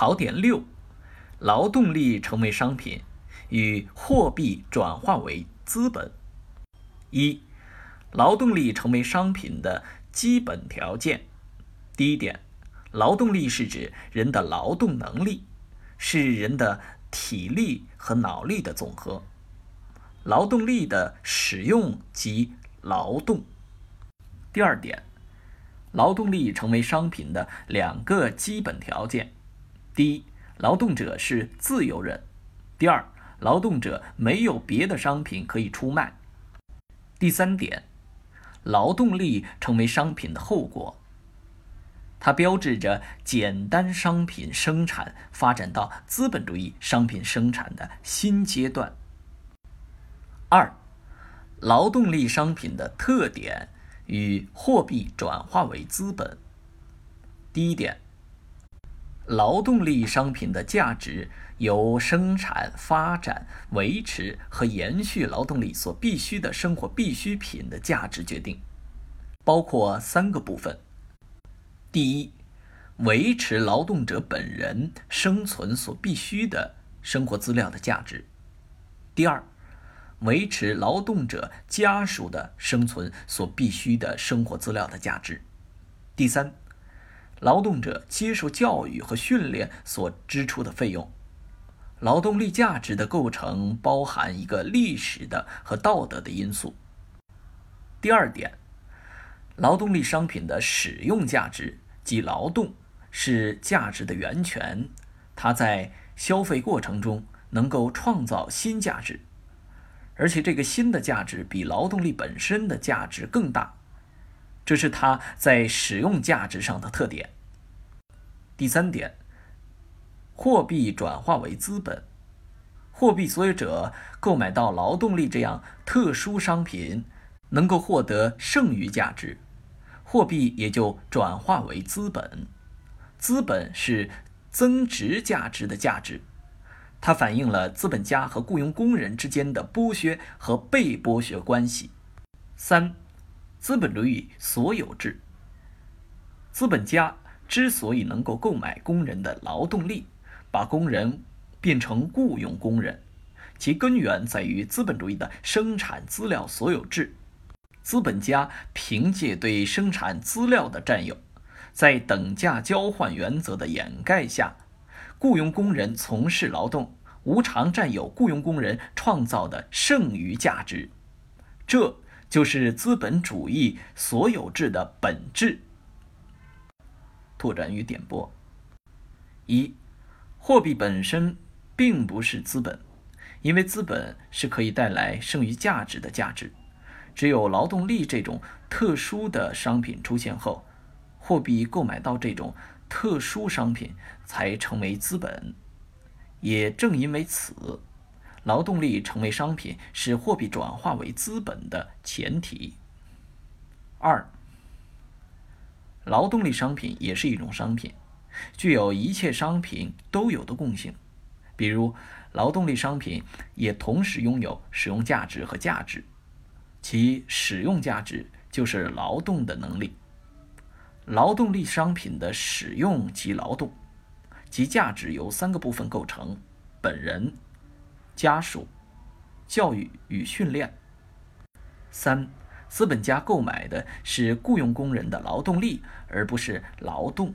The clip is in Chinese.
考点六：劳动力成为商品与货币转化为资本。一、劳动力成为商品的基本条件。第一点，劳动力是指人的劳动能力，是人的体力和脑力的总和。劳动力的使用即劳动。第二点，劳动力成为商品的两个基本条件。第一，劳动者是自由人；第二，劳动者没有别的商品可以出卖。第三点，劳动力成为商品的后果，它标志着简单商品生产发展到资本主义商品生产的新阶段。二，劳动力商品的特点与货币转化为资本。第一点。劳动力商品的价值由生产、发展、维持和延续劳动力所必需的生活必需品的价值决定，包括三个部分：第一，维持劳动者本人生存所必需的生活资料的价值；第二，维持劳动者家属的生存所必需的生活资料的价值；第三。劳动者接受教育和训练所支出的费用，劳动力价值的构成包含一个历史的和道德的因素。第二点，劳动力商品的使用价值即劳动是价值的源泉，它在消费过程中能够创造新价值，而且这个新的价值比劳动力本身的价值更大。这是它在使用价值上的特点。第三点，货币转化为资本，货币所有者购买到劳动力这样特殊商品，能够获得剩余价值，货币也就转化为资本。资本是增值价值的价值，它反映了资本家和雇佣工人之间的剥削和被剥削关系。三。资本主义所有制。资本家之所以能够购买工人的劳动力，把工人变成雇佣工人，其根源在于资本主义的生产资料所有制。资本家凭借对生产资料的占有，在等价交换原则的掩盖下，雇佣工人从事劳动，无偿占有雇佣工人创造的剩余价值。这。就是资本主义所有制的本质。拓展与点拨：一、货币本身并不是资本，因为资本是可以带来剩余价值的价值。只有劳动力这种特殊的商品出现后，货币购买到这种特殊商品才成为资本。也正因为此。劳动力成为商品是货币转化为资本的前提。二，劳动力商品也是一种商品，具有一切商品都有的共性。比如，劳动力商品也同时拥有使用价值和价值，其使用价值就是劳动的能力。劳动力商品的使用及劳动，其价值由三个部分构成：本人。家属、教育与训练。三、资本家购买的是雇佣工人的劳动力，而不是劳动。